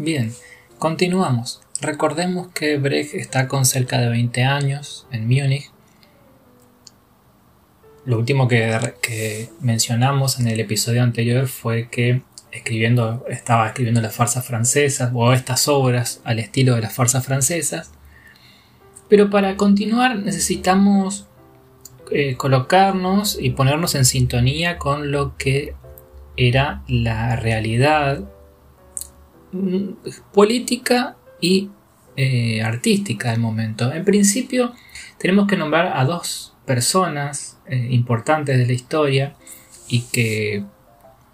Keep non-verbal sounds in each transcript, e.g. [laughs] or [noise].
Bien, continuamos. Recordemos que Brecht está con cerca de 20 años en Múnich. Lo último que, mencionamos en el episodio anterior fue que escribiendo, estaba escribiendo las farsas francesas o estas obras al estilo de las farsas francesas. Pero para continuar necesitamos eh, colocarnos y ponernos en sintonía con lo que era la realidad política y eh, artística del momento. En principio tenemos que nombrar a dos personas eh, importantes de la historia y que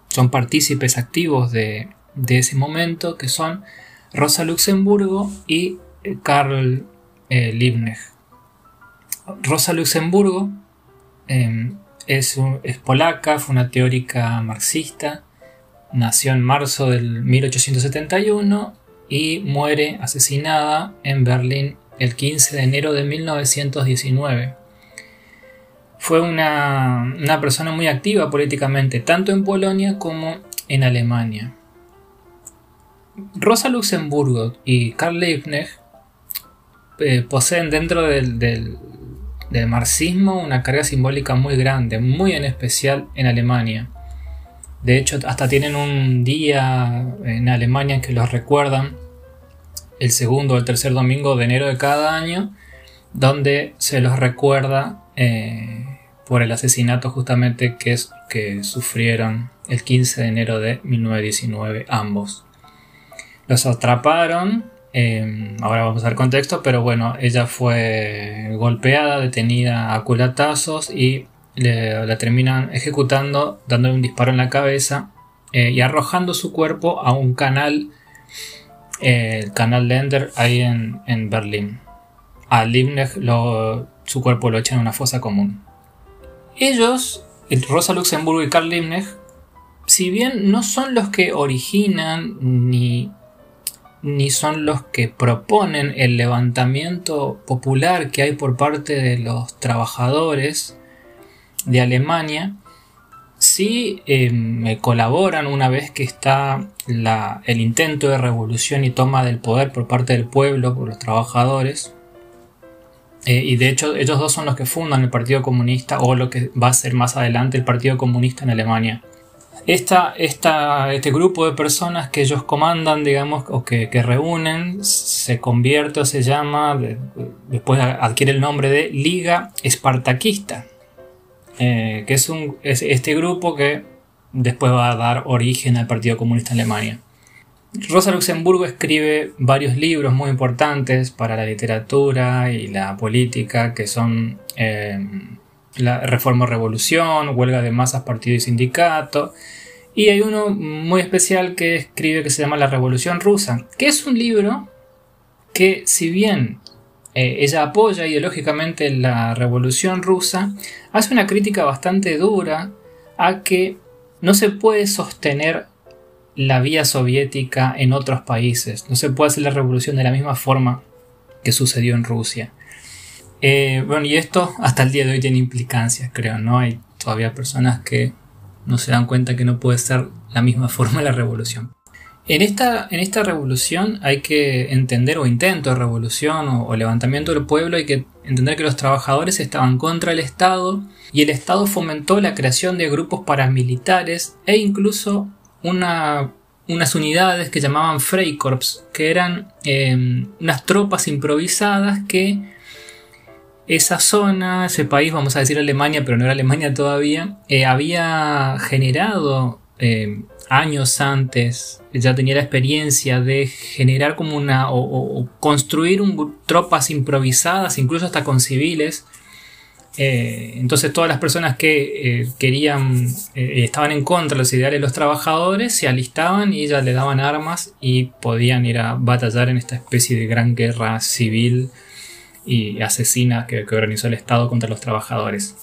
son partícipes activos de, ese momento, que son Rosa Luxemburgo y Karl Liebknecht. Rosa Luxemburgo Em, es, polaca, fue una teórica marxista, nació en marzo del 1871 y muere asesinada en Berlín el 15 de enero de 1919. Fue una, persona muy activa políticamente, tanto en Polonia como en Alemania. Rosa Luxemburgo y Karl Liebknecht eh, poseen dentro del, del marxismo una carga simbólica muy grande, muy en especial en Alemania. De hecho, hasta tienen un día en Alemania que los recuerdan, el segundo o el tercer domingo de enero de cada año, donde se los recuerda eh, por el asesinato justamente que, es, que sufrieron el 15 de enero de 1919 ambos. Los atraparon Em, ahora vamos al contexto, pero bueno, ella fue golpeada, detenida a culatazos y la terminan ejecutando, dándole un disparo en la cabeza eh, y arrojando su cuerpo a un canal, eh, el canal Lender, ahí en, Berlín. A Liebknecht su cuerpo lo echan en una fosa común. Ellos, Rosa Luxemburgo y Karl Liebknecht, si bien no son los que originan ni ni son los que proponen el levantamiento popular que hay por parte de los trabajadores de Alemania, sí eh, colaboran una vez que está el intento de revolución y toma del poder por parte del pueblo, por los trabajadores. Eh, y de hecho ellos dos son los que fundan el Partido Comunista o lo que va a ser más adelante el Partido Comunista en Alemania este grupo de personas que ellos comandan, digamos, o que, reúnen, se convierte o se llama, después adquiere el nombre de Liga Espartaquista, eh, que es, un, este grupo que después va a dar origen al Partido Comunista de Alemania. Rosa Luxemburgo escribe varios libros muy importantes para la literatura y la política, que son eh, la Reforma Revolución, Huelga de Masas, Partido y Sindicato. Y hay uno muy especial que escribe que se llama La Revolución Rusa, que es un libro que si bien eh, ella apoya ideológicamente la Revolución Rusa, hace una crítica bastante dura a que no se puede sostener la vía soviética en otros países, no se puede hacer la revolución de la misma forma que sucedió en Rusia. Eh, bueno, y esto hasta el día de hoy tiene implicancias, creo, ¿no? Hay todavía personas que no se dan cuenta que no puede ser la misma forma la revolución. En esta, en esta revolución hay que entender, o intento de revolución o, levantamiento del pueblo, hay que entender que los trabajadores estaban contra el Estado y el Estado fomentó la creación de grupos paramilitares e incluso una, unas unidades que llamaban Freikorps, que eran eh, unas tropas improvisadas que esa zona, ese país, vamos a decir Alemania, pero no era Alemania todavía, eh, había generado eh, años antes, ya tenía la experiencia de generar como una, o, construir tropas improvisadas, incluso hasta con civiles. Eh, entonces todas las personas que querían, estaban en contra de los ideales de los trabajadores, se alistaban y ya le daban armas y podían ir a batallar en esta especie de gran guerra civil y asesina que, organizó el Estado contra los trabajadores.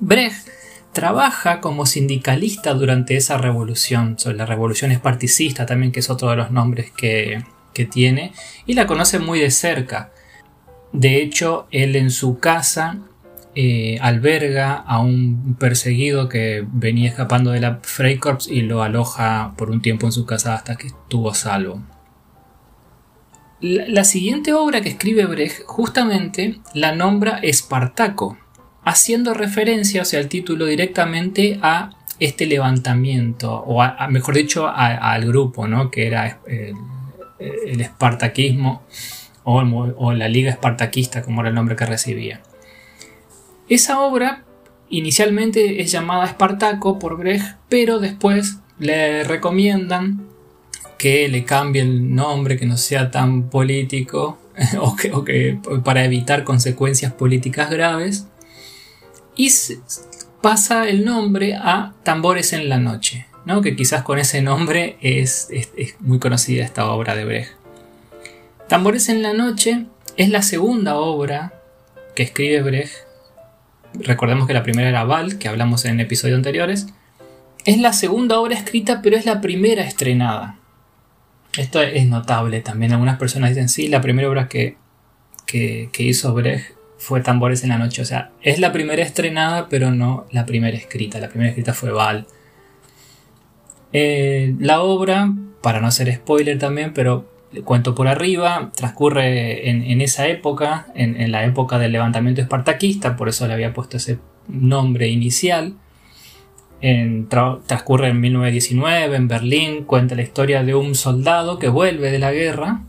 Brecht trabaja como sindicalista durante esa revolución, la revolución esparticista también, que es otro de los nombres que, tiene, y la conoce muy de cerca. De hecho, él en su casa eh, alberga a un perseguido que venía escapando de la Freikorps y lo aloja por un tiempo en su casa hasta que estuvo salvo. La, siguiente obra que escribe Brecht justamente la nombra Espartaco, haciendo referencia, o sea, el título directamente a este levantamiento, o mejor dicho, al grupo, ¿no? que era el, espartaquismo o, la Liga Espartaquista, como era el nombre que recibía. Esa obra inicialmente es llamada Espartaco por Brecht, pero después le recomiendan que le cambie el nombre, que no sea tan político [laughs] o que, para evitar consecuencias políticas graves. Y pasa el nombre a Tambores en la Noche, ¿no? que quizás con ese nombre es, muy conocida esta obra de Brecht. Tambores en la Noche es la segunda obra que escribe Brecht. Recordemos que la primera era Val, que hablamos en episodios anteriores. Es la segunda obra escrita, pero es la primera estrenada. Esto es notable también. Algunas personas dicen, sí, la primera obra que, que, hizo Brecht fue Tambores en la Noche. O sea, es la primera estrenada, pero no la primera escrita. La primera escrita fue Val. Eh, la obra, para no hacer spoiler también, pero cuento por arriba, transcurre en, esa época, en, la época del levantamiento espartaquista, por eso le había puesto ese nombre inicial transcurre en 1919 en Berlín, cuenta la historia de un soldado que vuelve de la guerra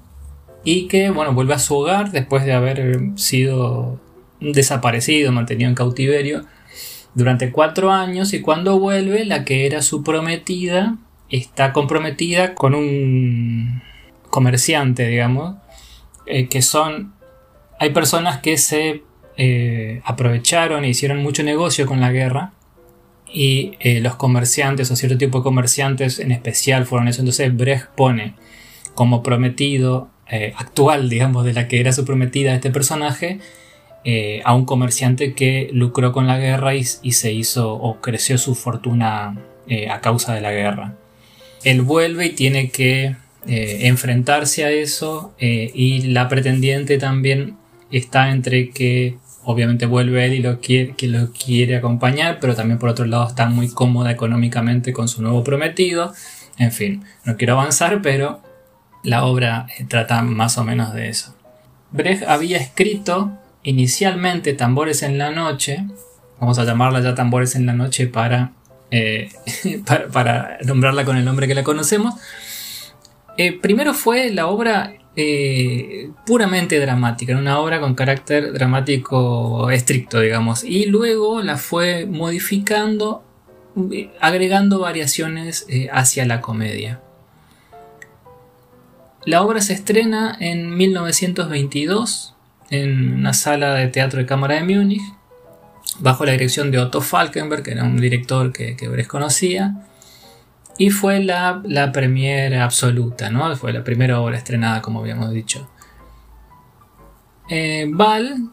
y que bueno, vuelve a su hogar después de haber sido desaparecido, mantenido en cautiverio durante cuatro años y cuando vuelve la que era su prometida está comprometida con un comerciante, digamos, eh, que son... Hay personas que se eh, aprovecharon e hicieron mucho negocio con la guerra y eh, los comerciantes o cierto tipo de comerciantes en especial fueron eso. Entonces Brecht pone como prometido actual, digamos, de la que era su prometida este personaje, eh, a un comerciante que lucró con la guerra y, se hizo o creció su fortuna a causa de la guerra. Él vuelve y tiene que enfrentarse a eso y la pretendiente también está entre que obviamente vuelve él y lo quiere, que lo quiere acompañar, pero también por otro lado está muy cómoda económicamente con su nuevo prometido. En fin, no quiero avanzar, pero la obra eh, trata más o menos de eso. Brecht había escrito inicialmente Tambores en la Noche, vamos a llamarla ya Tambores en la Noche para, eh, [laughs] nombrarla con el nombre que la conocemos. Eh, primero fue la obra eh, puramente dramática, una obra con carácter dramático estricto, digamos, y luego la fue modificando, agregando variaciones hacia la comedia. La obra se estrena en 1922 en una sala de teatro de cámara de Múnich, bajo la dirección de Otto Falkenberg, que era un director que, que Brecht conocía, y fue la, la premiere absoluta, ¿no? Fue la primera obra estrenada, como habíamos dicho. Eh,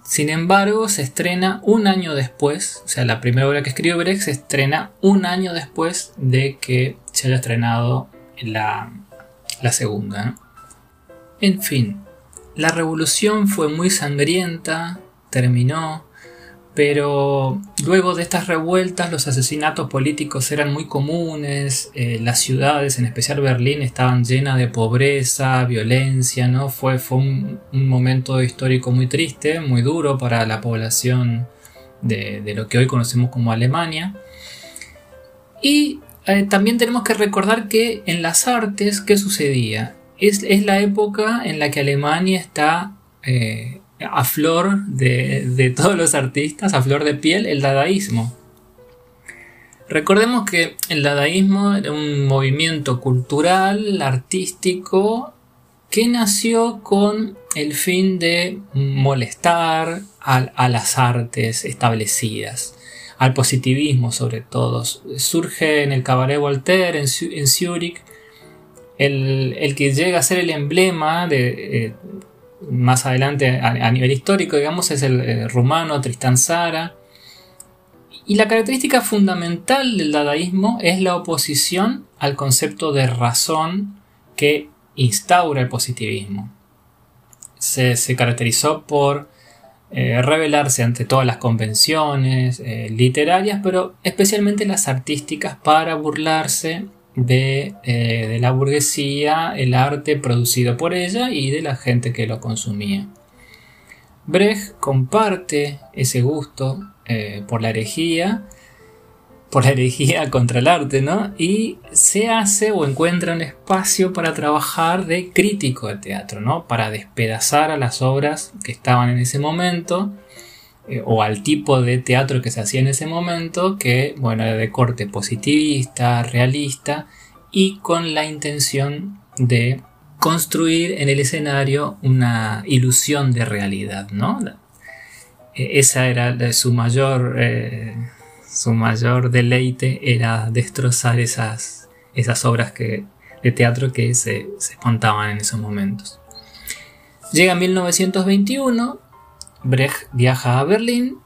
sin embargo, se estrena un año después, o sea, la primera obra que escribió Brecht se estrena un año después de que se haya estrenado la, la segunda. En fin, la revolución fue muy sangrienta, terminó, pero luego de estas revueltas los asesinatos políticos eran muy comunes, eh, las ciudades, en especial Berlín, estaban llenas de pobreza, violencia, ¿no? Fue, fue un, momento histórico muy triste, muy duro para la población de, lo que hoy conocemos como Alemania. Y eh, también tenemos que recordar que en las artes, ¿qué sucedía? Es, la época en la que Alemania está... Eh, a flor de, [laughs] todos los artistas, a flor de piel, el dadaísmo. Recordemos que el dadaísmo era un movimiento cultural, artístico, que nació con el fin de molestar a, las artes establecidas, al positivismo sobre todo. Surge en el Cabaret Voltaire, en, en Zúrich, el, que llega a ser el emblema de, eh, más adelante a, nivel histórico, digamos, es el, rumano Tristan Zara. Y la característica fundamental del dadaísmo es la oposición al concepto de razón que instaura el positivismo. Se, caracterizó por eh, rebelarse ante todas las convenciones eh, literarias, pero especialmente las artísticas para burlarse de, eh, de, la burguesía, el arte producido por ella y de la gente que lo consumía. Brecht comparte ese gusto eh, por la herejía, por la herejía [laughs] contra el arte, ¿no? Y se hace o encuentra un espacio para trabajar de crítico de teatro, ¿no? Para despedazar a las obras que estaban en ese momento eh, o al tipo de teatro que se hacía en ese momento, que bueno, era de corte positivista, realista y con la intención de construir en el escenario una ilusión de realidad, ¿no? E, esa era su mayor, eh, su mayor deleite, era destrozar esas, esas obras que, de teatro que se, se montaban en esos momentos. Llega 1921, Brecht viaja a Berlín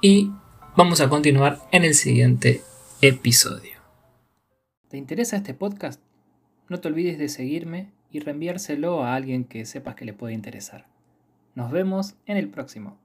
y vamos a continuar en el siguiente episodio. ¿Te interesa este podcast? No te olvides de seguirme y reenviárselo a alguien que sepas que le puede interesar. Nos vemos en el próximo.